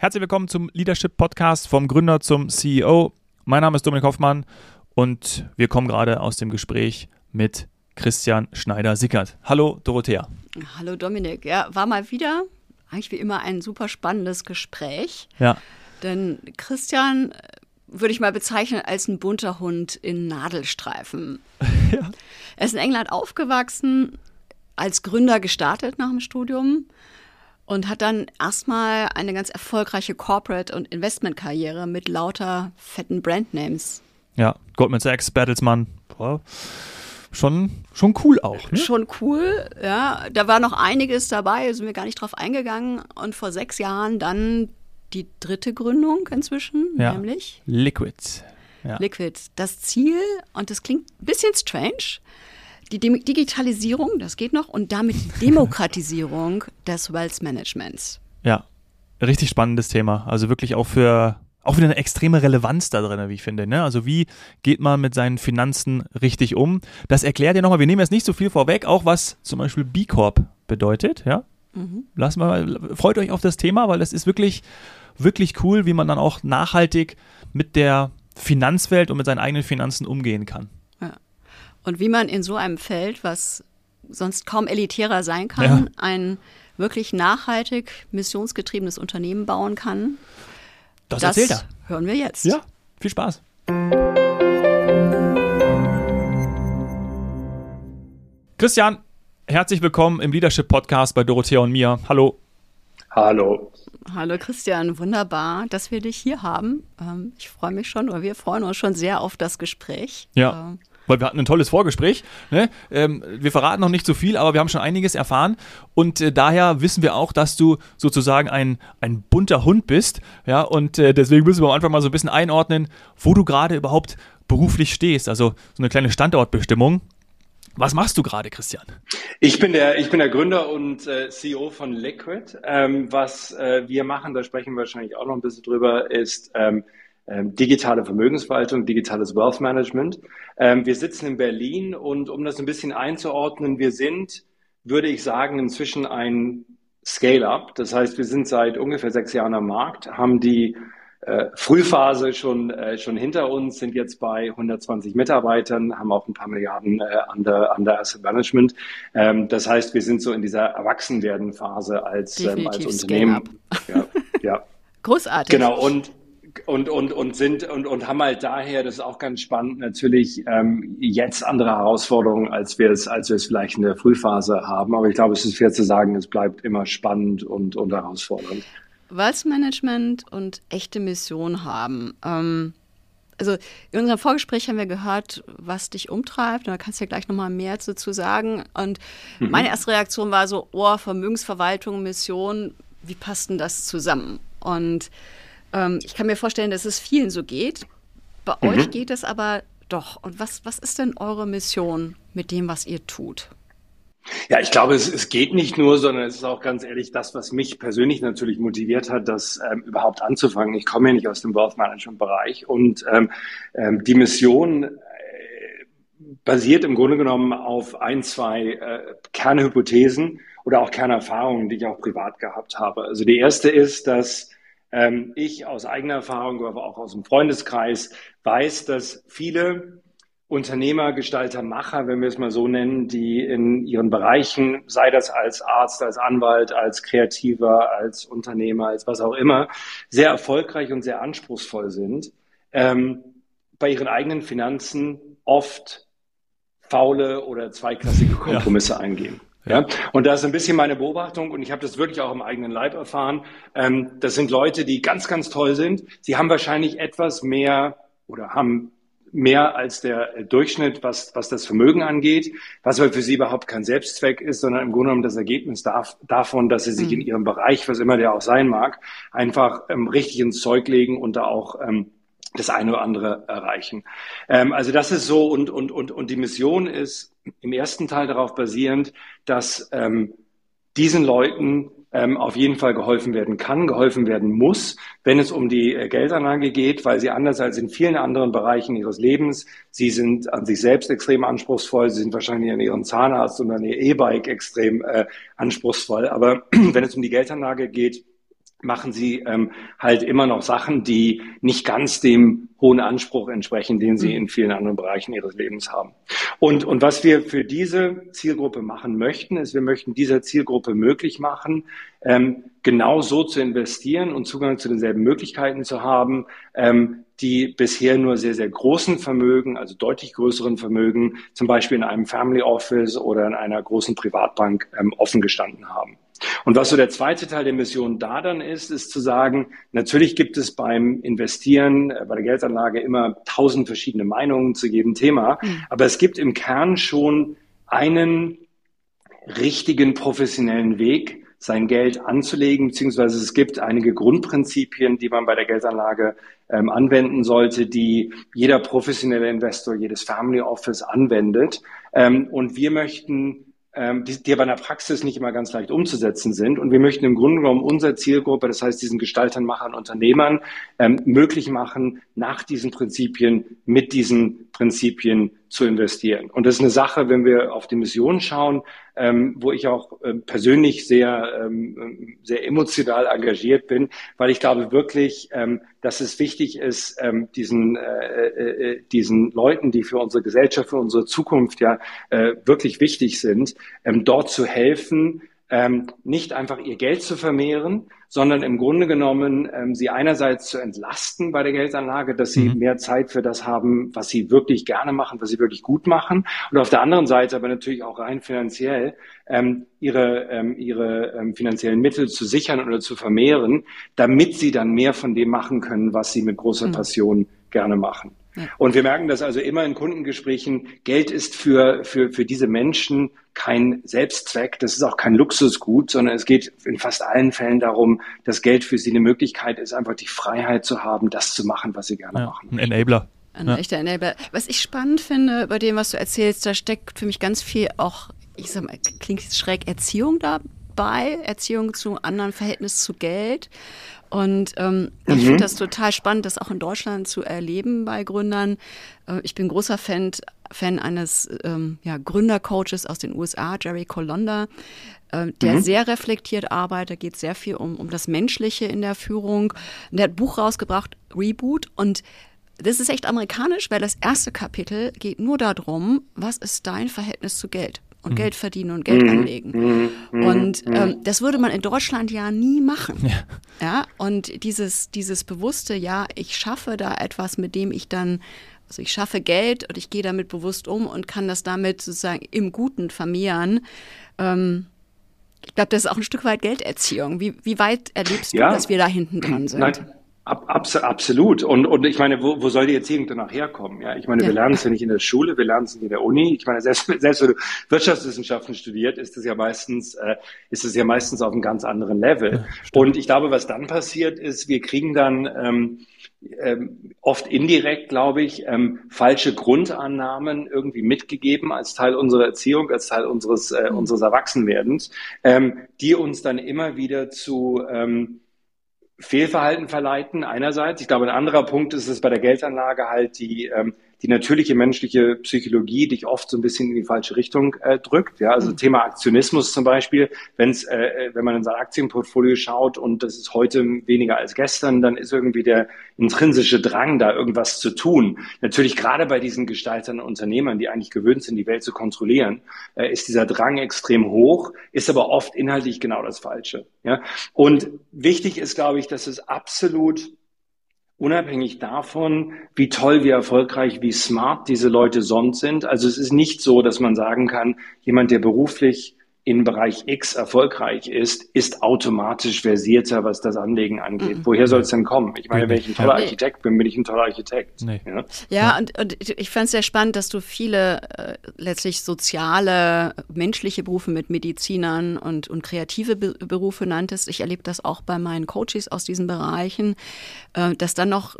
Herzlich willkommen zum Leadership Podcast vom Gründer zum CEO. Mein Name ist Dominik Hoffmann und wir kommen gerade aus dem Gespräch mit Christian Schneider-Sickert. Hallo Dorothea. Hallo Dominik. Ja, war mal wieder eigentlich wie immer ein super spannendes Gespräch. Ja. Denn Christian äh, würde ich mal bezeichnen als ein bunter Hund in Nadelstreifen. ja. Er ist in England aufgewachsen, als Gründer gestartet nach dem Studium und hat dann erstmal eine ganz erfolgreiche Corporate- und Investmentkarriere mit lauter fetten Brandnames. Ja, Goldman Sachs, Bertelsmann, boah, schon, schon cool auch. Ne? Schon cool, ja. Da war noch einiges dabei, sind wir gar nicht drauf eingegangen. Und vor sechs Jahren dann die dritte Gründung inzwischen, ja. nämlich Liquid. Ja. Liquid. Das Ziel, und das klingt ein bisschen strange, die Digitalisierung, das geht noch, und damit die Demokratisierung des Wealth Managements. Ja, richtig spannendes Thema. Also wirklich auch für auch wieder eine extreme Relevanz da drin, wie ich finde. Ne? Also wie geht man mit seinen Finanzen richtig um? Das erklärt ihr nochmal, wir nehmen jetzt nicht so viel vorweg, auch was zum Beispiel B Corp bedeutet. Ja? Mhm. Lasst mal, freut euch auf das Thema, weil das ist wirklich, wirklich cool, wie man dann auch nachhaltig mit der Finanzwelt und mit seinen eigenen Finanzen umgehen kann und wie man in so einem Feld, was sonst kaum elitärer sein kann, ja. ein wirklich nachhaltig missionsgetriebenes Unternehmen bauen kann. Das, das erzählt er. Hören wir jetzt. Ja, viel Spaß. Christian, herzlich willkommen im Leadership Podcast bei Dorothea und mir. Hallo. Hallo. Hallo Christian, wunderbar, dass wir dich hier haben. Ähm, ich freue mich schon, oder wir freuen uns schon sehr auf das Gespräch. Ja. Weil wir hatten ein tolles Vorgespräch. Ne? Ähm, wir verraten noch nicht so viel, aber wir haben schon einiges erfahren und äh, daher wissen wir auch, dass du sozusagen ein, ein bunter Hund bist. Ja, und äh, deswegen müssen wir am Anfang mal so ein bisschen einordnen, wo du gerade überhaupt beruflich stehst. Also so eine kleine Standortbestimmung. Was machst du gerade, Christian? Ich bin der, ich bin der Gründer und äh, CEO von Liquid. Ähm, was äh, wir machen, da sprechen wir wahrscheinlich auch noch ein bisschen drüber, ist ähm, ähm, digitale Vermögensverwaltung, digitales Wealth Management. Ähm, wir sitzen in Berlin und um das ein bisschen einzuordnen, wir sind, würde ich sagen, inzwischen ein Scale-up. Das heißt, wir sind seit ungefähr sechs Jahren am Markt, haben die äh, Frühphase schon, äh, schon hinter uns, sind jetzt bei 120 Mitarbeitern, haben auch ein paar Milliarden äh, under, under Asset Management. Ähm, das heißt, wir sind so in dieser Erwachsenwerden-Phase als, ähm, als Unternehmen. Ja, ja. Großartig. Genau, und und, und, und sind und, und haben halt daher, das ist auch ganz spannend, natürlich ähm, jetzt andere Herausforderungen, als wir es, als wir es vielleicht in der Frühphase haben. Aber ich glaube, es ist fair zu sagen, es bleibt immer spannend und, und herausfordernd. Wealth Management und echte Mission haben. Ähm, also in unserem Vorgespräch haben wir gehört, was dich umtreibt. Und da kannst du ja gleich nochmal mehr dazu sagen. Und mhm. meine erste Reaktion war so, oh, Vermögensverwaltung, Mission, wie passt denn das zusammen? Und ähm, ich kann mir vorstellen, dass es vielen so geht. Bei mhm. euch geht es aber doch. Und was, was ist denn eure Mission mit dem, was ihr tut? Ja, ich glaube, es, es geht nicht nur, sondern es ist auch ganz ehrlich das, was mich persönlich natürlich motiviert hat, das ähm, überhaupt anzufangen. Ich komme ja nicht aus dem Wealth Management Bereich und ähm, ähm, die Mission äh, basiert im Grunde genommen auf ein, zwei äh, Kernhypothesen oder auch Kernerfahrungen, die ich auch privat gehabt habe. Also die erste ist, dass ähm, ich aus eigener Erfahrung, aber auch aus dem Freundeskreis weiß, dass viele Unternehmer, Gestalter, Macher, wenn wir es mal so nennen, die in ihren Bereichen, sei das als Arzt, als Anwalt, als Kreativer, als Unternehmer, als was auch immer, sehr erfolgreich und sehr anspruchsvoll sind, ähm, bei ihren eigenen Finanzen oft faule oder zweiklassige Kompromisse ja. eingehen. Ja, und das ist ein bisschen meine Beobachtung und ich habe das wirklich auch im eigenen Leib erfahren. Ähm, das sind Leute, die ganz, ganz toll sind. Sie haben wahrscheinlich etwas mehr oder haben mehr als der Durchschnitt, was, was das Vermögen angeht, was aber für sie überhaupt kein Selbstzweck ist, sondern im Grunde genommen das Ergebnis darf, davon, dass sie sich mhm. in ihrem Bereich, was immer der auch sein mag, einfach ähm, richtig ins Zeug legen und da auch ähm, das eine oder andere erreichen. Ähm, also das ist so und, und, und, und die Mission ist im ersten Teil darauf basierend, dass ähm, diesen Leuten ähm, auf jeden Fall geholfen werden kann, geholfen werden muss, wenn es um die äh, Geldanlage geht, weil sie anders als in vielen anderen Bereichen ihres Lebens, sie sind an sich selbst extrem anspruchsvoll, sie sind wahrscheinlich an ihren Zahnarzt und an ihr E-Bike extrem äh, anspruchsvoll. Aber wenn es um die Geldanlage geht, machen sie ähm, halt immer noch Sachen, die nicht ganz dem hohen Anspruch entsprechen, den sie mhm. in vielen anderen Bereichen ihres Lebens haben. Und, und was wir für diese Zielgruppe machen möchten, ist, wir möchten dieser Zielgruppe möglich machen, ähm, genau so zu investieren und Zugang zu denselben Möglichkeiten zu haben, ähm, die bisher nur sehr, sehr großen Vermögen, also deutlich größeren Vermögen, zum Beispiel in einem Family Office oder in einer großen Privatbank ähm, offen gestanden haben. Und was so der zweite Teil der Mission da dann ist, ist zu sagen, natürlich gibt es beim Investieren, äh, bei der Geldanlage immer tausend verschiedene Meinungen zu jedem Thema, mhm. aber es gibt im Kern schon einen richtigen professionellen Weg, sein Geld anzulegen, beziehungsweise es gibt einige Grundprinzipien, die man bei der Geldanlage ähm, anwenden sollte, die jeder professionelle Investor, jedes Family Office anwendet. Ähm, und wir möchten ähm, die, die aber in der Praxis nicht immer ganz leicht umzusetzen sind. Und wir möchten im Grunde genommen unsere Zielgruppe, das heißt diesen Gestaltern, Machern, Unternehmern, ähm, möglich machen, nach diesen Prinzipien, mit diesen Prinzipien zu investieren. Und das ist eine Sache, wenn wir auf die Mission schauen, ähm, wo ich auch äh, persönlich sehr, ähm, sehr emotional engagiert bin, weil ich glaube wirklich, ähm, dass es wichtig ist, ähm, diesen, äh, äh, diesen Leuten, die für unsere Gesellschaft, für unsere Zukunft ja äh, wirklich wichtig sind, ähm, dort zu helfen, ähm, nicht einfach ihr Geld zu vermehren, sondern im Grunde genommen ähm, sie einerseits zu entlasten bei der Geldanlage, dass sie mhm. mehr Zeit für das haben, was sie wirklich gerne machen, was sie wirklich gut machen, und auf der anderen Seite aber natürlich auch rein finanziell ähm, ihre ähm, ihre ähm, finanziellen Mittel zu sichern oder zu vermehren, damit sie dann mehr von dem machen können, was sie mit großer mhm. Passion gerne machen. Und wir merken das also immer in Kundengesprächen. Geld ist für, für, für diese Menschen kein Selbstzweck. Das ist auch kein Luxusgut, sondern es geht in fast allen Fällen darum, dass Geld für sie eine Möglichkeit ist, einfach die Freiheit zu haben, das zu machen, was sie gerne ja, machen. Ein Enabler. Ein ja. echter Enabler. Was ich spannend finde bei dem, was du erzählst, da steckt für mich ganz viel auch, ich sag mal, klingt schräg, Erziehung dabei, Erziehung zu anderen Verhältnis zu Geld. Und ähm, mhm. ich finde das total spannend, das auch in Deutschland zu erleben bei Gründern. Äh, ich bin großer Fan, Fan eines ähm, ja, Gründercoaches aus den USA, Jerry Colonda, äh, der mhm. sehr reflektiert arbeitet, geht sehr viel um, um das Menschliche in der Führung. Und der hat ein Buch rausgebracht, Reboot. Und das ist echt amerikanisch, weil das erste Kapitel geht nur darum, was ist dein Verhältnis zu Geld? Und mhm. Geld verdienen und Geld mhm. anlegen. Mhm. mhm. Und ähm, das würde man in Deutschland ja nie machen. Ja. ja. Und dieses, dieses bewusste, ja, ich schaffe da etwas, mit dem ich dann, also ich schaffe Geld und ich gehe damit bewusst um und kann das damit sozusagen im Guten vermehren. Ähm, ich glaube, das ist auch ein Stück weit Gelderziehung. Wie, wie weit erlebst du, ja. dass wir da hinten dran sind? Nein. Ab, abs absolut. Und, und ich meine, wo, wo soll die Erziehung danach herkommen? Ja, ich meine, ja. wir lernen es ja nicht in der Schule, wir lernen es nicht in der Uni. Ich meine, selbst, selbst wenn du Wirtschaftswissenschaften studiert, ist es ja meistens, äh, ist es ja meistens auf einem ganz anderen Level. Ja, und ich glaube, was dann passiert ist, wir kriegen dann ähm, ähm, oft indirekt, glaube ich, ähm, falsche Grundannahmen irgendwie mitgegeben als Teil unserer Erziehung, als Teil unseres, äh, mhm. unseres Erwachsenwerdens, ähm, die uns dann immer wieder zu ähm, Fehlverhalten verleiten einerseits. Ich glaube, ein anderer Punkt ist es bei der Geldanlage halt die ähm, die natürliche menschliche Psychologie dich oft so ein bisschen in die falsche Richtung äh, drückt. Ja, also mhm. Thema Aktionismus zum Beispiel, wenn's, äh, äh, wenn man in sein Aktienportfolio schaut und das ist heute weniger als gestern, dann ist irgendwie der intrinsische Drang, da irgendwas zu tun. Natürlich gerade bei diesen Gestaltern und Unternehmern, die eigentlich gewöhnt sind, die Welt zu kontrollieren, äh, ist dieser Drang extrem hoch, ist aber oft inhaltlich genau das Falsche. Ja, und wichtig ist, glaube ich, dass es absolut unabhängig davon, wie toll, wie erfolgreich, wie smart diese Leute sonst sind. Also es ist nicht so, dass man sagen kann, jemand, der beruflich in Bereich X erfolgreich ist, ist automatisch versierter, was das Anlegen angeht. Mhm. Woher soll es denn kommen? Ich meine, wenn ich ein toller Architekt bin, bin ich ein toller Architekt. Nee. Ja, ja, Und, und ich fand es sehr spannend, dass du viele äh, letztlich soziale, menschliche Berufe mit Medizinern und, und kreative Be Berufe nanntest. Ich erlebe das auch bei meinen Coaches aus diesen Bereichen, äh, dass dann noch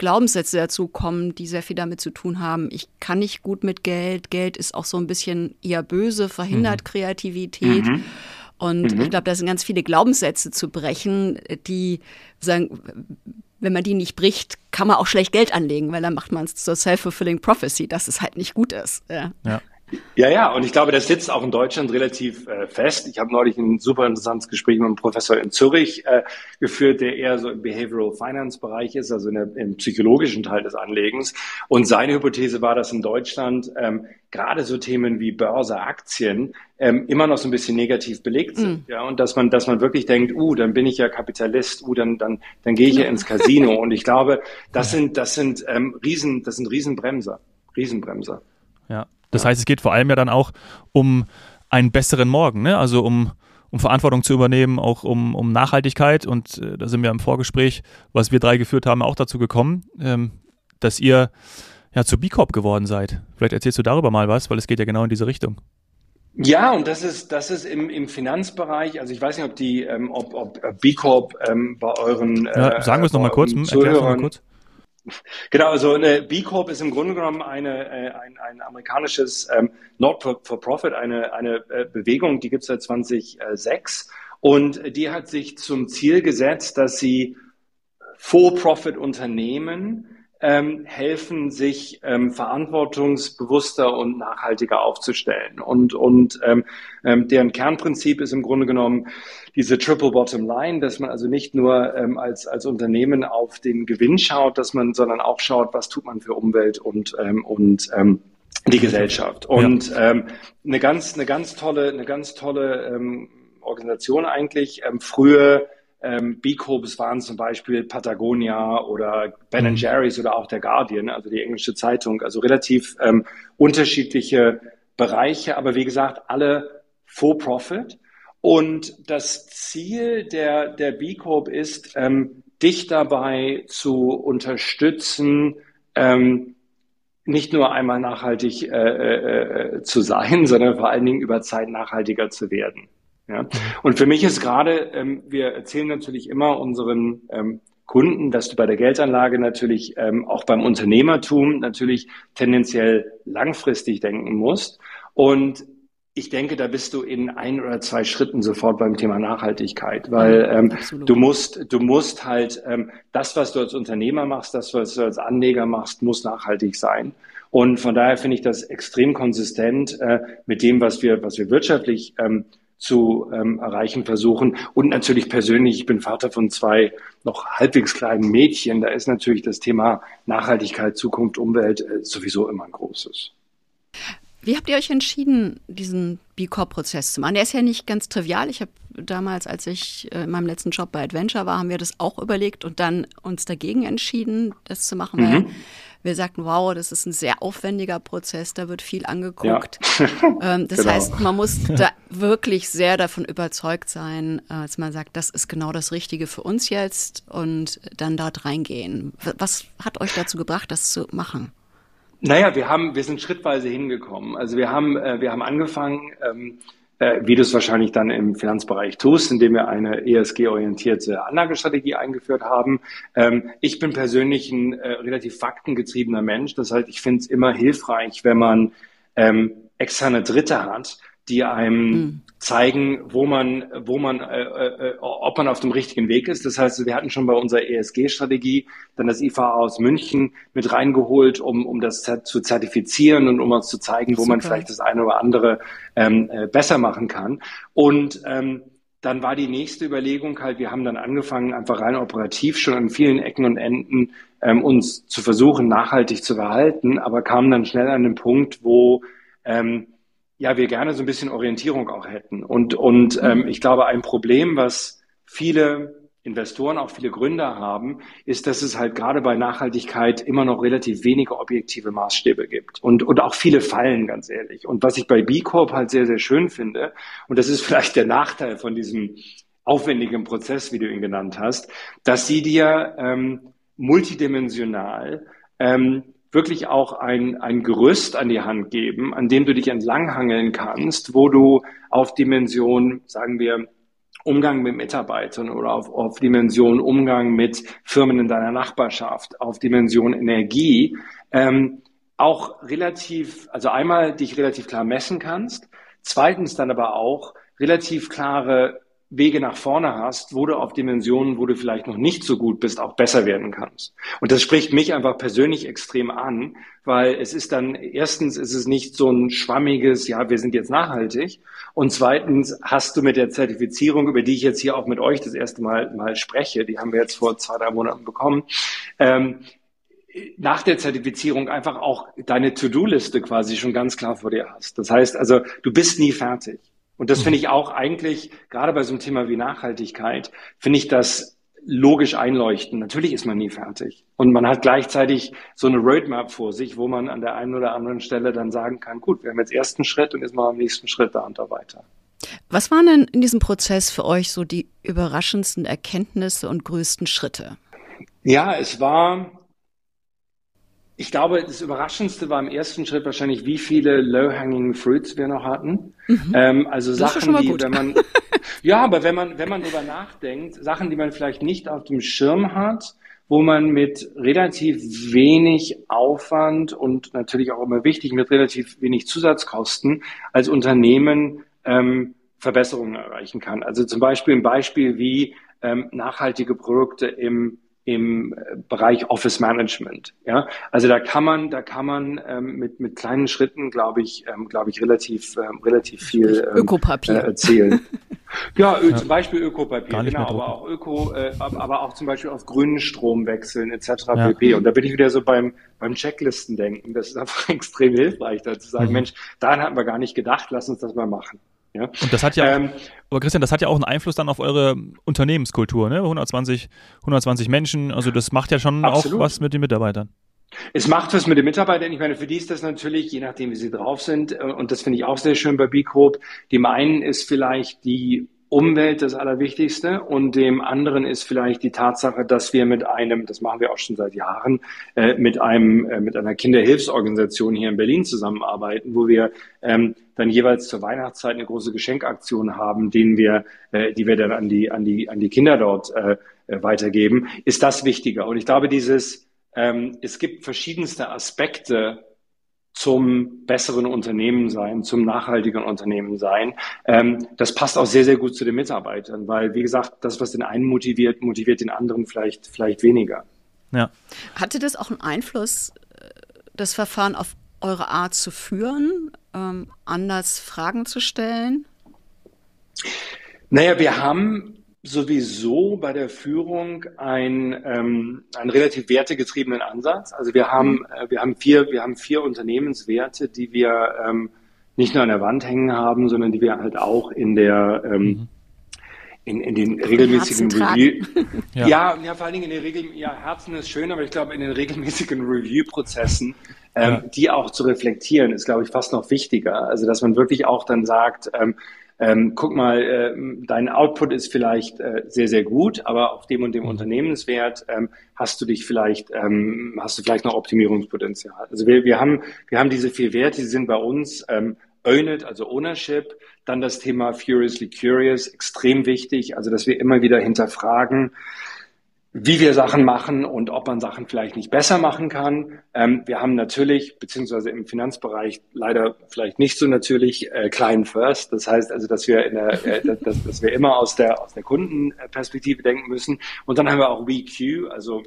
Glaubenssätze dazu kommen, die sehr viel damit zu tun haben. Ich kann nicht gut mit Geld. Geld ist auch so ein bisschen eher böse, verhindert mhm. Kreativität. Mhm. Und mhm. ich glaube, da sind ganz viele Glaubenssätze zu brechen, die sagen, wenn man die nicht bricht, kann man auch schlecht Geld anlegen, weil dann macht man es zur self-fulfilling prophecy, dass es halt nicht gut ist. Ja. ja. Ja, ja, und ich glaube, das sitzt auch in Deutschland relativ äh, fest. Ich habe neulich ein super interessantes Gespräch mit einem Professor in Zürich äh, geführt, der eher so im Behavioral Finance Bereich ist, also der, im psychologischen Teil des Anlegens. Und seine Hypothese war, dass in Deutschland ähm, gerade so Themen wie Börse, Aktien ähm, immer noch so ein bisschen negativ belegt sind. Mm. Ja, und dass man, dass man wirklich denkt, uh, dann bin ich ja Kapitalist, uh, dann, dann, dann gehe ich ja ins Casino. und ich glaube, das sind, das sind ähm, Riesen, das sind Riesenbremser. Riesenbremser. Ja, das heißt, es geht vor allem ja dann auch um einen besseren Morgen, ne? also um, um Verantwortung zu übernehmen, auch um, um Nachhaltigkeit. Und äh, da sind wir im Vorgespräch, was wir drei geführt haben, auch dazu gekommen, ähm, dass ihr ja zu B Corp geworden seid. Vielleicht erzählst du darüber mal was, weil es geht ja genau in diese Richtung. Ja, und das ist, das ist im, im Finanzbereich, also ich weiß nicht, ob die, ähm, ob, ob B Corp ähm, bei euren äh, ja, sagen wir es nochmal kurz, erklär es nochmal kurz. Genau, also eine B Corp ist im Grunde genommen eine, äh, ein, ein amerikanisches ähm, Not-for-Profit, eine, eine äh, Bewegung, die gibt es seit 2006 und die hat sich zum Ziel gesetzt, dass sie For-Profit-Unternehmen ähm, helfen, sich ähm, verantwortungsbewusster und nachhaltiger aufzustellen. Und, und ähm, ähm, deren Kernprinzip ist im Grunde genommen diese Triple Bottom Line, dass man also nicht nur ähm, als, als Unternehmen auf den Gewinn schaut, dass man, sondern auch schaut, was tut man für Umwelt und, ähm, und ähm, die Gesellschaft. Und ja. ähm, eine ganz, eine ganz tolle, eine ganz tolle ähm, Organisation eigentlich. Ähm, früher ähm, B-Corps waren zum Beispiel Patagonia oder Ben mhm. Jerry's oder auch der Guardian, also die englische Zeitung. Also relativ ähm, unterschiedliche Bereiche, aber wie gesagt, alle for profit. Und das Ziel der, der B Corp ist, ähm, dich dabei zu unterstützen, ähm, nicht nur einmal nachhaltig äh, äh, äh zu sein, sondern vor allen Dingen über Zeit nachhaltiger zu werden. Ja? Und für mich ist gerade, ähm, wir erzählen natürlich immer unseren ähm, Kunden, dass du bei der Geldanlage natürlich ähm, auch beim Unternehmertum natürlich tendenziell langfristig denken musst. Und ich denke, da bist du in ein oder zwei Schritten sofort beim Thema Nachhaltigkeit, weil ähm, du musst, du musst halt ähm, das, was du als Unternehmer machst, das, was du als Anleger machst, muss nachhaltig sein. Und von daher finde ich das extrem konsistent äh, mit dem, was wir, was wir wirtschaftlich ähm, zu ähm, erreichen versuchen. Und natürlich persönlich, ich bin Vater von zwei noch halbwegs kleinen Mädchen. Da ist natürlich das Thema Nachhaltigkeit, Zukunft, Umwelt äh, sowieso immer ein großes. Wie habt ihr euch entschieden, diesen B Corp-Prozess zu machen? Der ist ja nicht ganz trivial. Ich habe damals, als ich äh, in meinem letzten Job bei Adventure war, haben wir das auch überlegt und dann uns dagegen entschieden, das zu machen, mhm. wir sagten, wow, das ist ein sehr aufwendiger Prozess, da wird viel angeguckt. Ja. Ähm, das genau. heißt, man muss da wirklich sehr davon überzeugt sein, äh, dass man sagt, das ist genau das Richtige für uns jetzt und dann dort reingehen. Was hat euch dazu gebracht, das zu machen? Naja, wir haben, wir sind schrittweise hingekommen. Also wir haben, äh, wir haben angefangen, ähm, äh, wie du es wahrscheinlich dann im Finanzbereich tust, indem wir eine ESG-orientierte Anlagestrategie eingeführt haben. Ähm, ich bin persönlich ein äh, relativ faktengetriebener Mensch. Das heißt, ich finde es immer hilfreich, wenn man ähm, externe Dritte hat, die einem mhm. zeigen, wo man, wo man, äh, äh, ob man auf dem richtigen Weg ist. Das heißt, wir hatten schon bei unserer ESG-Strategie dann das IFA aus München mit reingeholt, um, um das zu zertifizieren und um uns zu zeigen, wo Super. man vielleicht das eine oder andere ähm, äh, besser machen kann. Und ähm, dann war die nächste Überlegung halt, wir haben dann angefangen, einfach rein operativ schon an vielen Ecken und Enden ähm, uns zu versuchen, nachhaltig zu verhalten, aber kamen dann schnell an den Punkt, wo ähm, ja, wir gerne so ein bisschen Orientierung auch hätten. Und, und ähm, ich glaube, ein Problem, was viele Investoren, auch viele Gründer haben, ist, dass es halt gerade bei Nachhaltigkeit immer noch relativ wenige objektive Maßstäbe gibt und, und auch viele Fallen, ganz ehrlich. Und was ich bei B Corp halt sehr, sehr schön finde, und das ist vielleicht der Nachteil von diesem aufwendigen Prozess, wie du ihn genannt hast, dass sie dir ähm, multidimensional ähm, wirklich auch ein, ein Gerüst an die Hand geben, an dem du dich entlanghangeln kannst, wo du auf Dimension, sagen wir, Umgang mit Mitarbeitern oder auf, auf Dimension Umgang mit Firmen in deiner Nachbarschaft, auf Dimension Energie, ähm, auch relativ, also einmal dich relativ klar messen kannst, zweitens dann aber auch relativ klare Wege nach vorne hast, wo du auf Dimensionen, wo du vielleicht noch nicht so gut bist, auch besser werden kannst. Und das spricht mich einfach persönlich extrem an, weil es ist dann, erstens ist es nicht so ein schwammiges, ja, wir sind jetzt nachhaltig. Und zweitens hast du mit der Zertifizierung, über die ich jetzt hier auch mit euch das erste Mal, mal spreche, die haben wir jetzt vor zwei, drei Monaten bekommen, ähm, nach der Zertifizierung einfach auch deine To-Do-Liste quasi schon ganz klar vor dir hast. Das heißt also, du bist nie fertig. Und das finde ich auch eigentlich, gerade bei so einem Thema wie Nachhaltigkeit, finde ich das logisch einleuchten. Natürlich ist man nie fertig. Und man hat gleichzeitig so eine Roadmap vor sich, wo man an der einen oder anderen Stelle dann sagen kann, gut, wir haben jetzt ersten Schritt und jetzt mal am nächsten Schritt da und da weiter. Was waren denn in diesem Prozess für euch so die überraschendsten Erkenntnisse und größten Schritte? Ja, es war ich glaube, das Überraschendste war im ersten Schritt wahrscheinlich, wie viele Low-Hanging Fruits wir noch hatten. Mhm. Ähm, also das Sachen, die, wenn man, ja, aber wenn man, wenn man drüber nachdenkt, Sachen, die man vielleicht nicht auf dem Schirm hat, wo man mit relativ wenig Aufwand und natürlich auch immer wichtig, mit relativ wenig Zusatzkosten als Unternehmen ähm, Verbesserungen erreichen kann. Also zum Beispiel ein Beispiel wie ähm, nachhaltige Produkte im im äh, Bereich Office Management. Ja, also da kann man, da kann man ähm, mit mit kleinen Schritten, glaube ich, ähm, glaube ich, relativ ähm, relativ viel ähm, Ökopapier äh, erzählen. ja, ja, zum Beispiel Ökopapier, genau, aber auch Öko, äh, aber auch zum Beispiel auf grünen Strom wechseln etc. Ja. pp. Und da bin ich wieder so beim beim Checklisten denken. Das ist einfach extrem hilfreich, da zu sagen, mhm. Mensch, daran hatten wir gar nicht gedacht, lass uns das mal machen. Ja? Und das hat ja, ähm, aber Christian, das hat ja auch einen Einfluss dann auf eure Unternehmenskultur, ne? 120, 120 Menschen, also das macht ja schon absolut. auch was mit den Mitarbeitern. Es macht was mit den Mitarbeitern. Ich meine, für die ist das natürlich, je nachdem, wie sie drauf sind, äh, und das finde ich auch sehr schön bei B Corp. Dem einen ist vielleicht die Umwelt das Allerwichtigste und dem anderen ist vielleicht die Tatsache, dass wir mit einem, das machen wir auch schon seit Jahren, äh, mit einem, äh, mit einer Kinderhilfsorganisation hier in Berlin zusammenarbeiten, wo wir ähm, dann jeweils zur Weihnachtszeit eine große Geschenkaktion haben, denen wir, äh, die wir dann an die, an die, an die Kinder dort äh, äh weitergeben, ist das wichtiger. Und ich glaube, dieses, ähm, es gibt verschiedenste Aspekte zum besseren Unternehmen sein, zum nachhaltigen Unternehmen sein. Ähm, das passt auch sehr, sehr gut zu den Mitarbeitern, weil, wie gesagt, das, was den einen motiviert, motiviert den anderen vielleicht, vielleicht weniger. Ja. Hatte das auch einen Einfluss, äh, das Verfahren auf eure Art zu führen, ähm, anders Fragen zu stellen? Naja, wir haben sowieso bei der Führung ein, ähm, einen relativ wertegetriebenen Ansatz. Also wir haben, mhm. äh, wir haben vier, wir haben vier Unternehmenswerte, die wir ähm, nicht nur an der Wand hängen haben, sondern die wir halt auch in der ähm, mhm. in, in den regelmäßigen Review. ja. ja, ja, vor allen Dingen in den Regel, ja, Herzen ist schön, aber ich glaube in den regelmäßigen Review-Prozessen, ähm, ja. die auch zu reflektieren, ist, glaube ich, fast noch wichtiger. Also dass man wirklich auch dann sagt, ähm, ähm, guck mal, äh, dein Output ist vielleicht äh, sehr, sehr gut, aber auf dem und dem mhm. Unternehmenswert ähm, hast du dich vielleicht, ähm, hast du vielleicht noch Optimierungspotenzial. Also wir, wir haben, wir haben diese vier Werte, die sind bei uns ähm, Own it, also Ownership, dann das Thema Furiously Curious, extrem wichtig, also dass wir immer wieder hinterfragen, wie wir Sachen machen und ob man Sachen vielleicht nicht besser machen kann. Ähm, wir haben natürlich, beziehungsweise im Finanzbereich leider vielleicht nicht so natürlich, äh, Client First. Das heißt also, dass wir in der, äh, dass, dass wir immer aus der, aus der Kundenperspektive denken müssen. Und dann haben wir auch WeQ, also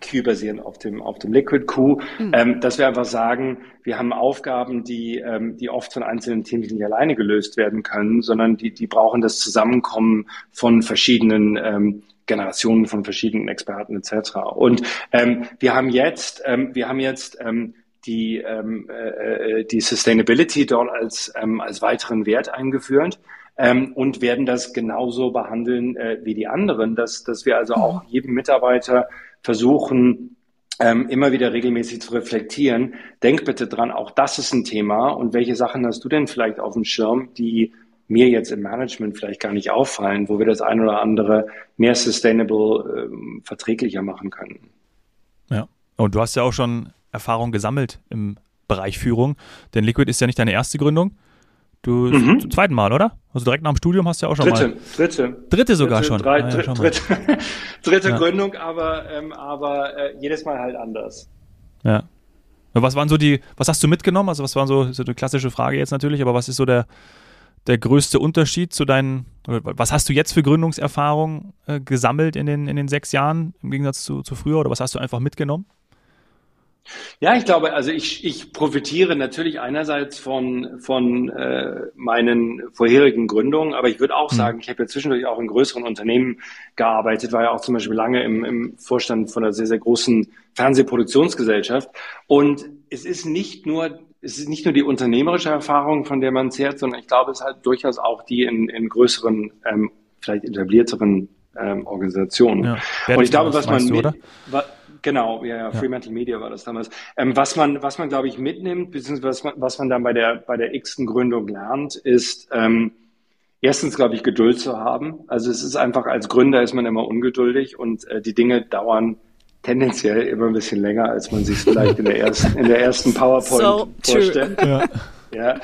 Q basierend auf dem, auf dem Liquid Q, mhm. ähm, dass wir einfach sagen, wir haben Aufgaben, die, ähm, die oft von einzelnen Teams nicht alleine gelöst werden können, sondern die, die brauchen das Zusammenkommen von verschiedenen ähm, Generationen von verschiedenen Experten etc. Und ähm, wir haben jetzt, ähm, wir haben jetzt ähm, die, ähm, äh, die Sustainability dort als, ähm, als weiteren Wert eingeführt ähm, und werden das genauso behandeln äh, wie die anderen, dass, dass wir also auch mhm. jedem Mitarbeiter versuchen, ähm, immer wieder regelmäßig zu reflektieren. Denk bitte dran, auch das ist ein Thema. Und welche Sachen hast du denn vielleicht auf dem Schirm, die mir jetzt im Management vielleicht gar nicht auffallen, wo wir das ein oder andere mehr sustainable ähm, verträglicher machen können. Ja, und du hast ja auch schon Erfahrung gesammelt im Bereich Führung, denn Liquid ist ja nicht deine erste Gründung. Du mhm. zum zweiten Mal, oder? Also direkt nach dem Studium hast du ja auch schon dritte, mal. Dritte. Dritte sogar dritte, schon. Drei, ah, ja, dritte, dritte ja. Gründung, aber, ähm, aber äh, jedes Mal halt anders. Ja. Was waren so die, was hast du mitgenommen? Also was waren so, so eine klassische Frage jetzt natürlich, aber was ist so der, der größte Unterschied zu deinen, was hast du jetzt für Gründungserfahrung äh, gesammelt in den, in den sechs Jahren im Gegensatz zu, zu früher oder was hast du einfach mitgenommen? Ja, ich glaube, also ich, ich profitiere natürlich einerseits von, von äh, meinen vorherigen Gründungen, aber ich würde auch mhm. sagen, ich habe ja zwischendurch auch in größeren Unternehmen gearbeitet, war ja auch zum Beispiel lange im, im Vorstand von einer sehr, sehr großen Fernsehproduktionsgesellschaft. Und es ist nicht nur es ist nicht nur die unternehmerische Erfahrung, von der man zehrt, sondern ich glaube, es ist halt durchaus auch die in, in größeren, ähm, vielleicht etablierteren ähm, Organisationen. Ja, und ich glaube, was man mit, wa, genau, ja, ja, Fremantle Media war das damals. Ähm, was man, was man, glaube ich, mitnimmt, beziehungsweise was man, was man dann bei der bei der x-ten Gründung lernt, ist ähm, erstens, glaube ich, Geduld zu haben. Also es ist einfach als Gründer ist man immer ungeduldig und äh, die Dinge dauern tendenziell immer ein bisschen länger, als man sich vielleicht in der ersten, in der ersten PowerPoint so vorstellt. Ja. ja.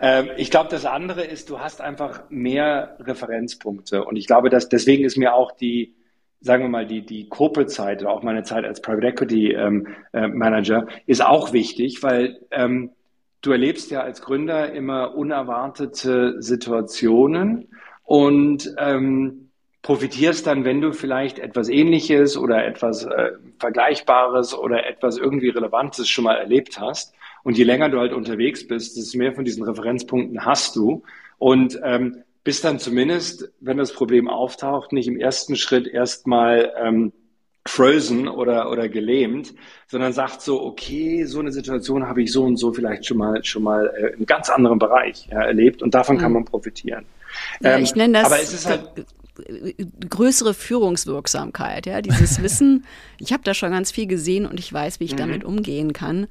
Ähm, ich glaube, das andere ist, du hast einfach mehr Referenzpunkte. Und ich glaube, dass deswegen ist mir auch die, sagen wir mal, die, die Corporate-Zeit oder auch meine Zeit als Private Equity ähm, äh, Manager ist auch wichtig, weil ähm, du erlebst ja als Gründer immer unerwartete Situationen und ähm, profitierst dann, wenn du vielleicht etwas Ähnliches oder etwas äh, Vergleichbares oder etwas irgendwie Relevantes schon mal erlebt hast. Und je länger du halt unterwegs bist, desto mehr von diesen Referenzpunkten hast du. Und ähm, bist dann zumindest, wenn das Problem auftaucht, nicht im ersten Schritt erstmal ähm, frozen oder, oder gelähmt, sondern sagt so, okay, so eine Situation habe ich so und so vielleicht schon mal, schon mal äh, in ganz anderen Bereich ja, erlebt und davon mhm. kann man profitieren. Ja, ähm, ich nenne das, aber es ist halt, größere Führungswirksamkeit, ja, dieses Wissen. ich habe da schon ganz viel gesehen und ich weiß, wie ich mhm. damit umgehen kann.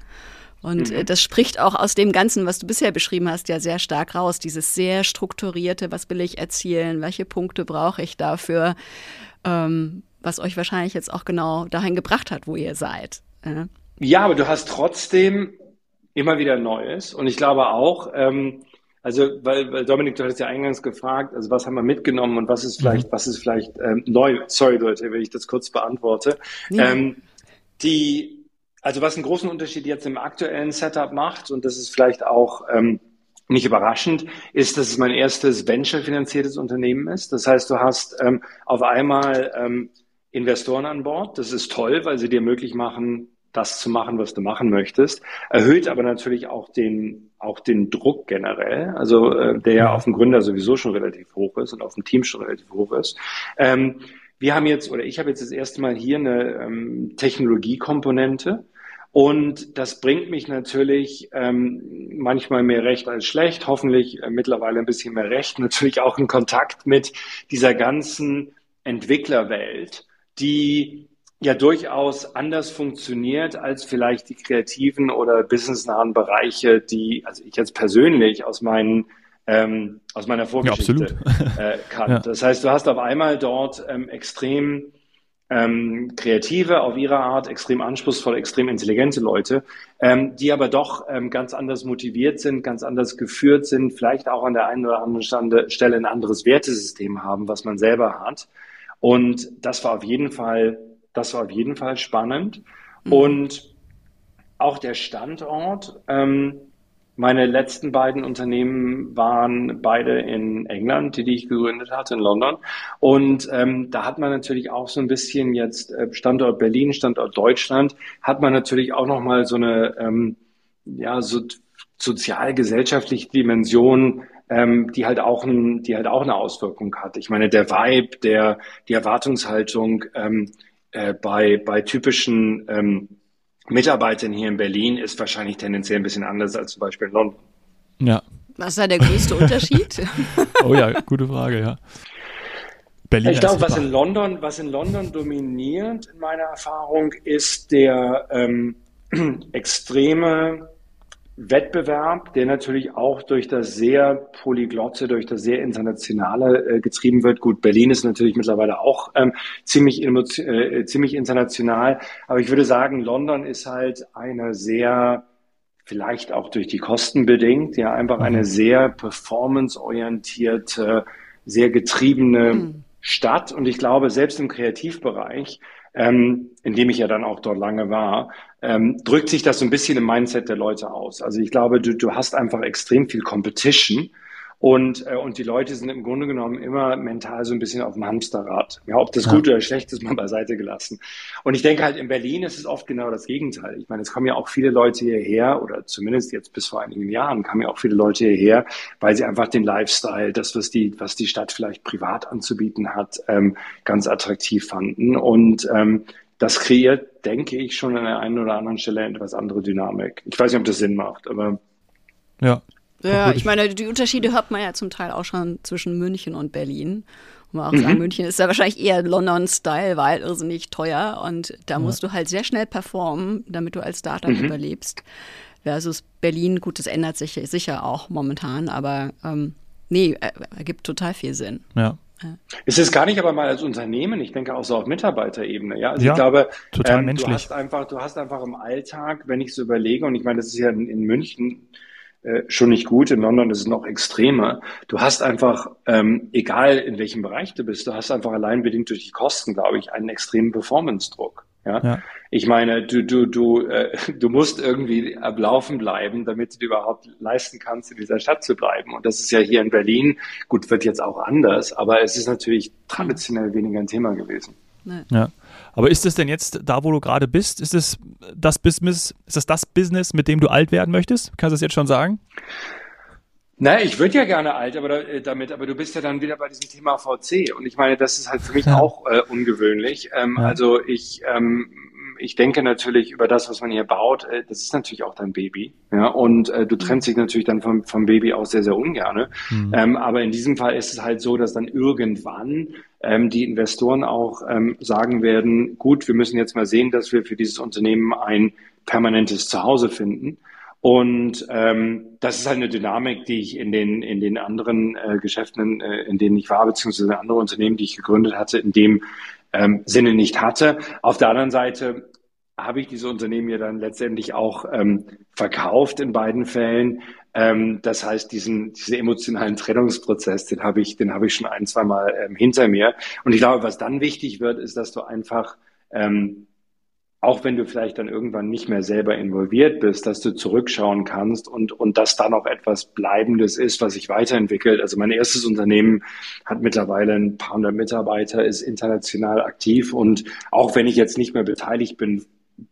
Und äh, mhm. das spricht auch aus dem Ganzen, was du bisher beschrieben hast, ja sehr stark raus. Dieses sehr strukturierte, was will ich erzielen, welche Punkte brauche ich dafür, ähm, was euch wahrscheinlich jetzt auch genau dahin gebracht hat, wo ihr seid. Äh. Ja, aber du hast trotzdem immer wieder Neues. Und ich glaube auch, ähm, also, weil, weil Dominik, du hattest ja eingangs gefragt, also was haben wir mitgenommen und was ist vielleicht, mhm. was ist vielleicht ähm, neu? Sorry, Leute, wenn ich das kurz beantworte. Ja. Ähm, die, also was einen großen Unterschied jetzt im aktuellen Setup macht, und das ist vielleicht auch ähm, nicht überraschend, ist, dass es mein erstes Venture-finanziertes Unternehmen ist. Das heißt, du hast ähm, auf einmal ähm, Investoren an Bord. Das ist toll, weil sie dir möglich machen, das zu machen, was du machen möchtest. Erhöht aber natürlich auch den, auch den Druck generell, also äh, der ja auf dem Gründer sowieso schon relativ hoch ist und auf dem Team schon relativ hoch ist. Ähm, wir haben jetzt, oder ich habe jetzt das erste Mal hier eine ähm, Technologiekomponente. Und das bringt mich natürlich ähm, manchmal mehr recht als schlecht, hoffentlich äh, mittlerweile ein bisschen mehr recht, natürlich auch in Kontakt mit dieser ganzen Entwicklerwelt, die ja durchaus anders funktioniert als vielleicht die kreativen oder businessnahen Bereiche, die also ich jetzt persönlich aus meinen ähm, aus meiner Vorgeschichte ja, äh, kann. Ja. Das heißt, du hast auf einmal dort ähm, extrem ähm, kreative, auf ihre Art extrem anspruchsvolle, extrem intelligente Leute, ähm, die aber doch ähm, ganz anders motiviert sind, ganz anders geführt sind, vielleicht auch an der einen oder anderen Stande, Stelle ein anderes Wertesystem haben, was man selber hat. Und das war auf jeden Fall das war auf jeden Fall spannend. Mhm. Und auch der Standort. Ähm, meine letzten beiden Unternehmen waren beide in England, die, die ich gegründet hatte, in London. Und ähm, da hat man natürlich auch so ein bisschen jetzt äh, Standort Berlin, Standort Deutschland, hat man natürlich auch nochmal so eine ähm, ja, so sozial-gesellschaftliche Dimension, ähm, die halt auch ein, die halt auch eine Auswirkung hat. Ich meine, der Vibe, der, die Erwartungshaltung, ähm, äh, bei, bei typischen ähm, Mitarbeitern hier in Berlin ist wahrscheinlich tendenziell ein bisschen anders als zum Beispiel in London. Ja. Was ist da der größte Unterschied? oh ja, gute Frage, ja. Berlin ich glaube, was in London, was in London dominiert in meiner Erfahrung, ist der ähm, extreme Wettbewerb, der natürlich auch durch das sehr polyglotte, durch das sehr internationale äh, getrieben wird. Gut, Berlin ist natürlich mittlerweile auch ähm, ziemlich, äh, ziemlich international, aber ich würde sagen, London ist halt eine sehr, vielleicht auch durch die Kosten bedingt, ja, einfach eine mhm. sehr performanceorientierte, sehr getriebene mhm. Stadt. Und ich glaube, selbst im Kreativbereich ähm, in dem ich ja dann auch dort lange war, ähm, drückt sich das so ein bisschen im Mindset der Leute aus. Also ich glaube, du, du hast einfach extrem viel Competition Und, äh, und die Leute sind im Grunde genommen immer mental so ein bisschen auf dem Hamsterrad. Ja, ob das ja. gut oder schlecht ist, mal beiseite gelassen. Und ich denke halt, in Berlin ist es oft genau das Gegenteil. Ich meine, es kommen ja auch viele Leute hierher, oder zumindest jetzt bis vor einigen Jahren kamen ja auch viele Leute hierher, weil sie einfach den Lifestyle, das, was die, was die Stadt vielleicht privat anzubieten hat, ähm, ganz attraktiv fanden. Und ähm, das kreiert, denke ich, schon an der einen oder anderen Stelle etwas andere Dynamik. Ich weiß nicht, ob das Sinn macht, aber. Ja, ja, ich meine, die Unterschiede hört man ja zum Teil auch schon zwischen München und Berlin. Und man auch mhm. sagen, München ist ja wahrscheinlich eher London-Style, weil irrsinnig teuer und da ja. musst du halt sehr schnell performen, damit du als Startup mhm. überlebst. Versus Berlin, gut, das ändert sich sicher auch momentan, aber ähm, nee, ergibt total viel Sinn. Ja. Es ist gar nicht aber mal als Unternehmen, ich denke auch so auf Mitarbeiterebene. Ja, also ja, ich glaube, total ähm, menschlich. Du hast einfach, du hast einfach im Alltag, wenn ich so überlege, und ich meine, das ist ja in, in München äh, schon nicht gut. In London ist es noch extremer. Du hast einfach, ähm, egal in welchem Bereich du bist, du hast einfach allein bedingt durch die Kosten, glaube ich, einen extremen Performance-Druck. Ja? ja? Ich meine, du, du, du, äh, du musst irgendwie am Laufen bleiben, damit du überhaupt leisten kannst, in dieser Stadt zu bleiben. Und das ist ja hier in Berlin, gut, wird jetzt auch anders, aber es ist natürlich traditionell weniger ein Thema gewesen. Ja. Aber ist es denn jetzt da, wo du gerade bist, ist es das Business, ist das das Business, mit dem du alt werden möchtest? Kannst du das jetzt schon sagen? Na, ich würde ja gerne alt, aber äh, damit, aber du bist ja dann wieder bei diesem Thema VC und ich meine, das ist halt für mich ja. auch äh, ungewöhnlich. Ähm, ja. Also ich ähm, ich denke natürlich über das, was man hier baut, äh, das ist natürlich auch dein Baby. Ja, und äh, du trennst dich natürlich dann vom, vom Baby auch sehr, sehr ungern. Mhm. Ähm, aber in diesem Fall ist es halt so, dass dann irgendwann ähm, die Investoren auch ähm, sagen werden, gut, wir müssen jetzt mal sehen, dass wir für dieses Unternehmen ein permanentes Zuhause finden. Und ähm, das ist halt eine Dynamik, die ich in den in den anderen äh, Geschäften, äh, in denen ich war, beziehungsweise andere Unternehmen, die ich gegründet hatte, in dem ähm, Sinne nicht hatte. Auf der anderen Seite habe ich diese Unternehmen ja dann letztendlich auch ähm, verkauft in beiden Fällen. Ähm, das heißt, diesen, diesen emotionalen Trennungsprozess, den habe ich, den habe ich schon ein, zwei Mal ähm, hinter mir. Und ich glaube, was dann wichtig wird, ist, dass du einfach ähm, auch wenn du vielleicht dann irgendwann nicht mehr selber involviert bist, dass du zurückschauen kannst und, und dass da noch etwas Bleibendes ist, was sich weiterentwickelt. Also mein erstes Unternehmen hat mittlerweile ein paar hundert Mitarbeiter, ist international aktiv und auch wenn ich jetzt nicht mehr beteiligt bin,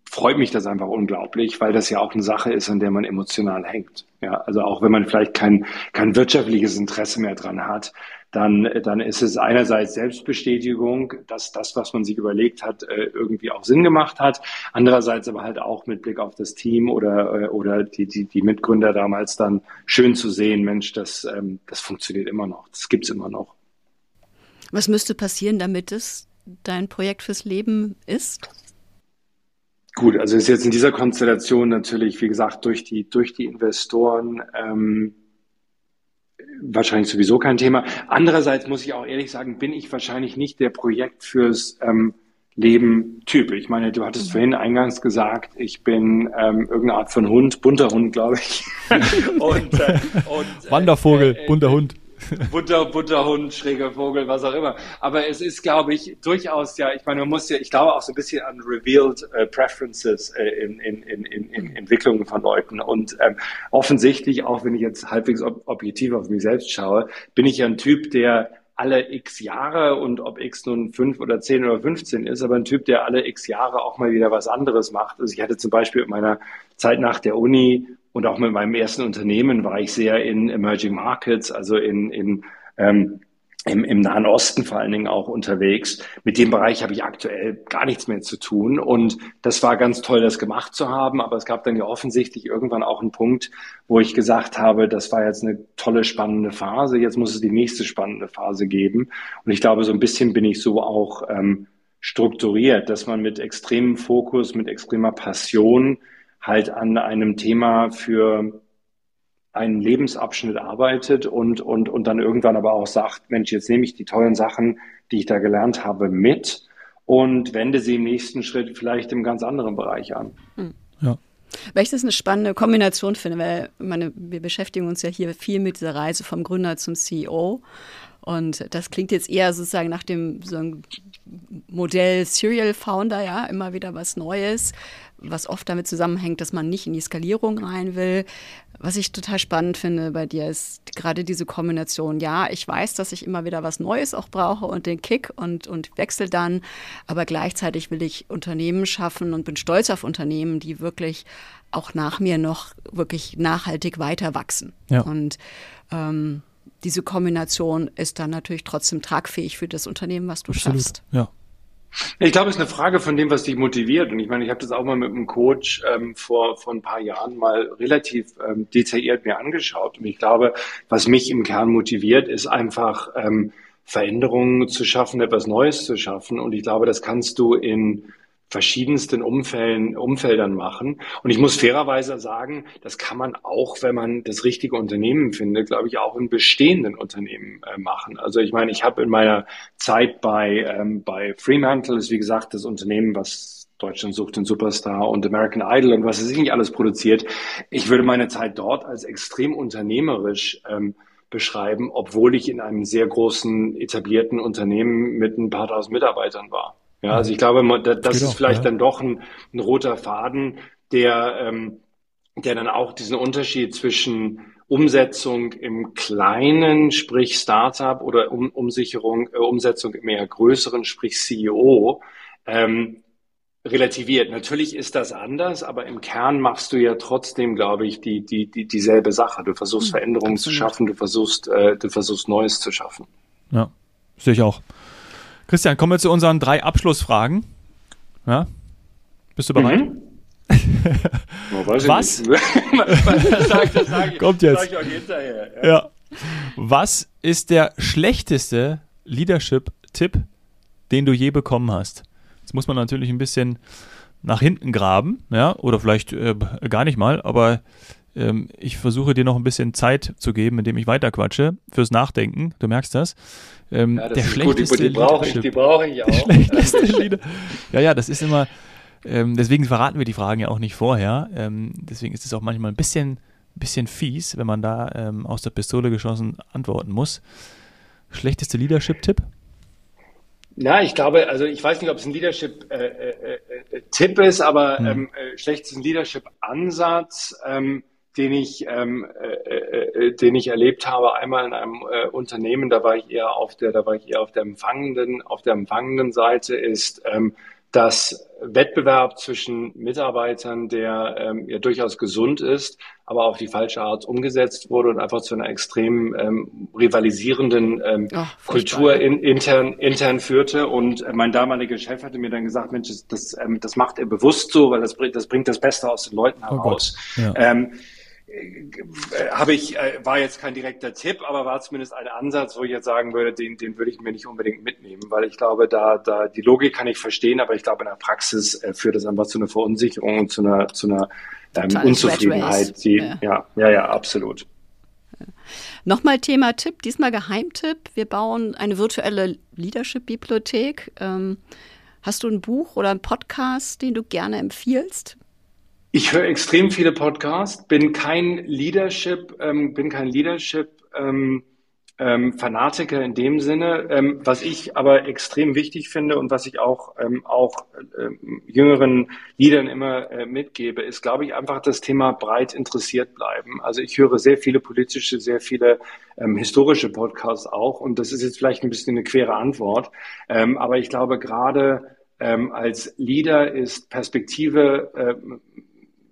freut mich das einfach unglaublich, weil das ja auch eine Sache ist, an der man emotional hängt. Ja, also auch wenn man vielleicht kein, kein wirtschaftliches Interesse mehr dran hat, dann, dann ist es einerseits Selbstbestätigung, dass das, was man sich überlegt hat, äh, irgendwie auch Sinn gemacht hat. Andererseits aber halt auch mit Blick auf das Team oder, äh, oder die, die, die Mitgründer damals dann schön zu sehen, Mensch, das, ähm, das funktioniert immer noch, das gibt's immer noch. Was müsste passieren, damit es dein Projekt fürs Leben ist? Gut, also ist jetzt in dieser Konstellation natürlich, wie gesagt, durch die, durch die Investoren ähm, wahrscheinlich sowieso kein Thema. Andererseits muss ich auch ehrlich sagen, bin ich wahrscheinlich nicht der Projekt fürs ähm, Leben Typ. Ich meine, du hattest mhm. vorhin eingangs gesagt, ich bin ähm, irgendeine Art von Hund, bunter Hund, glaube ich. und, äh, und, äh, Wandervogel, äh, bunter Hund. Butter, Butterhund, schräger Vogel, was auch immer. Aber es ist, glaube ich, durchaus ja, ich meine, man muss ja, ich glaube auch so ein bisschen an revealed äh, preferences äh, in, in, in, in, in Entwicklungen von Leuten. Und ähm, offensichtlich, auch wenn ich jetzt halbwegs ob objektiv auf mich selbst schaue, bin ich ja ein Typ, der alle x Jahre und ob x nun fünf oder zehn oder 15 ist, aber ein Typ, der alle x Jahre auch mal wieder was anderes macht. Also ich hatte zum Beispiel in meiner Zeit nach der Uni und auch mit meinem ersten Unternehmen war ich sehr in Emerging Markets, also in, in ähm, im, im Nahen Osten vor allen Dingen auch unterwegs. Mit dem Bereich habe ich aktuell gar nichts mehr zu tun. Und das war ganz toll, das gemacht zu haben. Aber es gab dann ja offensichtlich irgendwann auch einen Punkt, wo ich gesagt habe, das war jetzt eine tolle, spannende Phase. Jetzt muss es die nächste spannende Phase geben. Und ich glaube, so ein bisschen bin ich so auch ähm, strukturiert, dass man mit extremem Fokus, mit extremer Passion halt an einem Thema für einen Lebensabschnitt arbeitet und, und, und dann irgendwann aber auch sagt, Mensch, jetzt nehme ich die tollen Sachen, die ich da gelernt habe, mit und wende sie im nächsten Schritt vielleicht im ganz anderen Bereich an. Hm. Ja. Weil ich das eine spannende Kombination finde, weil meine, wir beschäftigen uns ja hier viel mit dieser Reise vom Gründer zum CEO. Und das klingt jetzt eher sozusagen nach dem so Modell Serial Founder, ja, immer wieder was Neues, was oft damit zusammenhängt, dass man nicht in die Skalierung rein will. Was ich total spannend finde bei dir ist gerade diese Kombination. Ja, ich weiß, dass ich immer wieder was Neues auch brauche und den Kick und, und wechsel dann, aber gleichzeitig will ich Unternehmen schaffen und bin stolz auf Unternehmen, die wirklich auch nach mir noch wirklich nachhaltig weiter wachsen. Ja. Und ähm, diese Kombination ist dann natürlich trotzdem tragfähig für das Unternehmen, was du Absolut. schaffst. Ja. Ich glaube, es ist eine Frage von dem, was dich motiviert. Und ich meine, ich habe das auch mal mit einem Coach ähm, vor, vor ein paar Jahren mal relativ ähm, detailliert mir angeschaut. Und ich glaube, was mich im Kern motiviert, ist einfach ähm, Veränderungen zu schaffen, etwas Neues zu schaffen. Und ich glaube, das kannst du in verschiedensten Umfällen, Umfeldern machen. Und ich muss fairerweise sagen, das kann man auch, wenn man das richtige Unternehmen findet, glaube ich, auch in bestehenden Unternehmen äh, machen. Also ich meine, ich habe in meiner Zeit bei, ähm, bei Fremantle, ist wie gesagt das Unternehmen, was Deutschland sucht den Superstar und American Idol und was es nicht alles produziert. Ich würde meine Zeit dort als extrem unternehmerisch ähm, beschreiben, obwohl ich in einem sehr großen etablierten Unternehmen mit ein paar tausend Mitarbeitern war. Ja, also ich glaube, das ist auch, vielleicht ja. dann doch ein, ein, roter Faden, der, ähm, der dann auch diesen Unterschied zwischen Umsetzung im Kleinen, sprich Startup, oder um, Umsicherung, äh, Umsetzung im eher größeren, sprich CEO, ähm, relativiert. Natürlich ist das anders, aber im Kern machst du ja trotzdem, glaube ich, die, die, die, dieselbe Sache. Du versuchst hm, Veränderungen Absolut. zu schaffen, du versuchst, äh, du versuchst Neues zu schaffen. Ja, sehe ich auch. Christian, kommen wir zu unseren drei Abschlussfragen. Ja? Bist du bereit? Mhm. Was? Kommt jetzt. Ja. ja. Was ist der schlechteste Leadership-Tipp, den du je bekommen hast? Jetzt muss man natürlich ein bisschen nach hinten graben, ja, oder vielleicht äh, gar nicht mal, aber ähm, ich versuche dir noch ein bisschen Zeit zu geben, indem ich weiterquatsche fürs Nachdenken. Du merkst das. Ähm, ja, das der schlechteste gut, die, die brauche ich, die brauche ich auch. ja, ja, das ist immer. Ähm, deswegen verraten wir die Fragen ja auch nicht vorher. Ähm, deswegen ist es auch manchmal ein bisschen, bisschen fies, wenn man da ähm, aus der Pistole geschossen antworten muss. Schlechteste Leadership-Tipp? Na, ich glaube, also ich weiß nicht, ob es ein Leadership-Tipp äh, äh, äh ist, aber hm. ähm, äh, schlechtesten Leadership-Ansatz. Ähm, den ich, ähm, äh, äh, äh, den ich erlebt habe, einmal in einem äh, Unternehmen, da war ich eher auf der, da war ich eher auf der empfangenden, auf der empfangenden Seite, ist ähm, dass Wettbewerb zwischen Mitarbeitern, der ähm, ja durchaus gesund ist, aber auf die falsche Art umgesetzt wurde und einfach zu einer extrem ähm, rivalisierenden ähm, Ach, Kultur in, intern, intern führte. Und äh, mein damaliger Chef hatte mir dann gesagt, Mensch, das, das, ähm, das macht er bewusst so, weil das, bringt das bringt das Beste aus den Leuten heraus. Oh ja. ähm, habe ich, äh, war jetzt kein direkter Tipp, aber war zumindest ein Ansatz, wo ich jetzt sagen würde, den, den würde ich mir nicht unbedingt mitnehmen, weil ich glaube, da, da die Logik kann ich verstehen, aber ich glaube, in der Praxis äh, führt es einfach zu einer Verunsicherung und zu einer, zu einer ähm, Unzufriedenheit. Die, ja. ja, ja, ja, absolut. Nochmal Thema Tipp, diesmal Geheimtipp. Wir bauen eine virtuelle Leadership-Bibliothek. Ähm, hast du ein Buch oder einen Podcast, den du gerne empfiehlst? Ich höre extrem viele Podcasts, bin kein Leadership, ähm, bin kein Leadership ähm, ähm, Fanatiker in dem Sinne. Ähm, was ich aber extrem wichtig finde und was ich auch ähm, auch ähm, jüngeren Leadern immer äh, mitgebe, ist, glaube ich, einfach das Thema breit interessiert bleiben. Also ich höre sehr viele politische, sehr viele ähm, historische Podcasts auch und das ist jetzt vielleicht ein bisschen eine quere Antwort, aber ich glaube gerade ähm, als Leader ist Perspektive äh,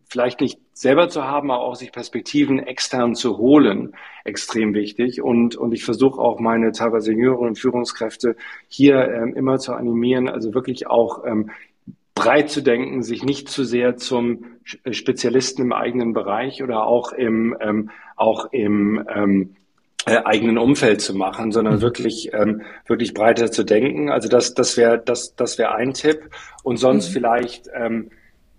vielleicht nicht selber zu haben, aber auch sich Perspektiven extern zu holen, extrem wichtig. Und, und ich versuche auch meine teilweise jüngeren Führungskräfte hier ähm, immer zu animieren, also wirklich auch ähm, breit zu denken, sich nicht zu sehr zum Spezialisten im eigenen Bereich oder auch im, ähm, auch im ähm, äh, eigenen Umfeld zu machen, sondern mhm. wirklich, ähm, wirklich breiter zu denken. Also das, das wäre, das, das wäre ein Tipp. Und sonst mhm. vielleicht, ähm,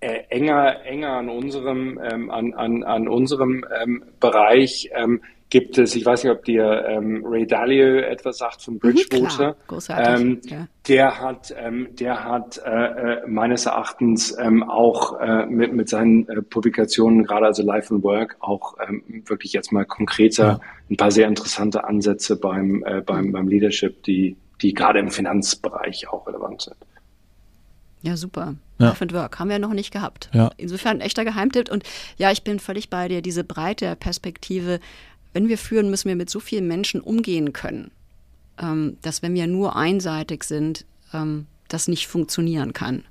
äh, enger, enger an unserem, ähm, an, an, an unserem ähm, Bereich ähm, gibt es, ich weiß nicht, ob dir ähm, Ray Dalio etwas sagt von mhm, Bridgewater. Mhm, ähm, ja. Der hat, ähm, der hat äh, äh, meines Erachtens ähm, auch äh, mit, mit seinen äh, Publikationen, gerade also Life and Work, auch ähm, wirklich jetzt mal konkreter ein paar sehr interessante Ansätze beim, äh, beim, beim Leadership, die, die gerade im Finanzbereich auch relevant sind. Ja, super. Ja. Life and Work haben wir noch nicht gehabt. Ja. Insofern ein echter Geheimtipp. Und ja, ich bin völlig bei dir. Diese breite Perspektive, wenn wir führen, müssen wir mit so vielen Menschen umgehen können, ähm, dass wenn wir nur einseitig sind, ähm, das nicht funktionieren kann.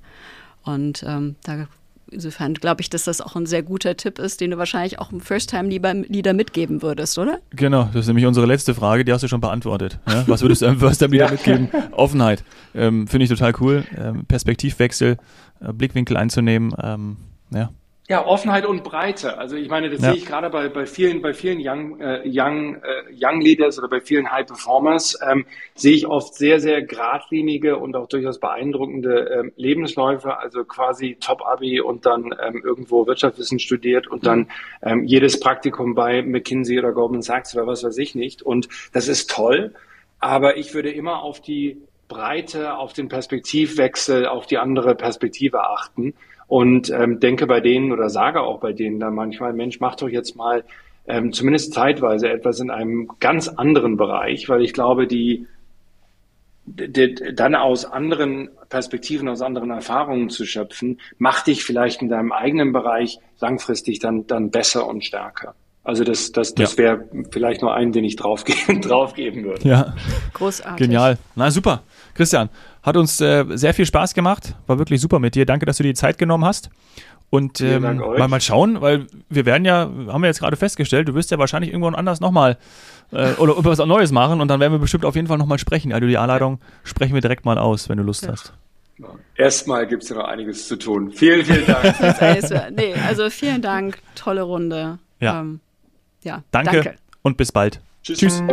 Und ähm, da insofern glaube ich, dass das auch ein sehr guter Tipp ist, den du wahrscheinlich auch im First-Time-Leader mitgeben würdest, oder? Genau, das ist nämlich unsere letzte Frage, die hast du schon beantwortet. Ja? Was würdest du einem First-Time-Leader ja. mitgeben? Offenheit. Ähm, Finde ich total cool. Ähm, Perspektivwechsel, äh, Blickwinkel einzunehmen. Ähm, ja. Ja, Offenheit und Breite. Also ich meine, das ja. sehe ich gerade bei, bei vielen, bei vielen Young, äh, Young, äh, Young Leaders oder bei vielen High Performers ähm, sehe ich oft sehr, sehr geradlinige und auch durchaus beeindruckende ähm, Lebensläufe. Also quasi Top-Abi und dann ähm, irgendwo Wirtschaftswissen studiert und dann ähm, jedes Praktikum bei McKinsey oder Goldman Sachs oder was weiß ich nicht. Und das ist toll. Aber ich würde immer auf die Breite, auf den Perspektivwechsel, auf die andere Perspektive achten und ähm, denke bei denen oder sage auch bei denen dann manchmal, Mensch, mach doch jetzt mal ähm, zumindest zeitweise etwas in einem ganz anderen Bereich, weil ich glaube, die, die dann aus anderen Perspektiven, aus anderen Erfahrungen zu schöpfen, macht dich vielleicht in deinem eigenen Bereich langfristig dann, dann besser und stärker. Also das, das, das ja. wäre vielleicht nur ein, den ich draufgeben, draufgeben würde. Ja. Großartig. Genial. Na super. Christian, hat uns äh, sehr viel Spaß gemacht. War wirklich super mit dir. Danke, dass du dir die Zeit genommen hast. Und ähm, mal, mal schauen, weil wir werden ja, haben wir jetzt gerade festgestellt, du wirst ja wahrscheinlich irgendwann anders nochmal äh, oder was Neues machen und dann werden wir bestimmt auf jeden Fall nochmal sprechen. Also die Anleitung sprechen wir direkt mal aus, wenn du Lust ja. hast. Erstmal gibt es ja noch einiges zu tun. Vielen, vielen Dank. nee, also vielen Dank, tolle Runde. Ja. Ähm, ja, danke, danke. und bis bald. Tschüss. Tschüss.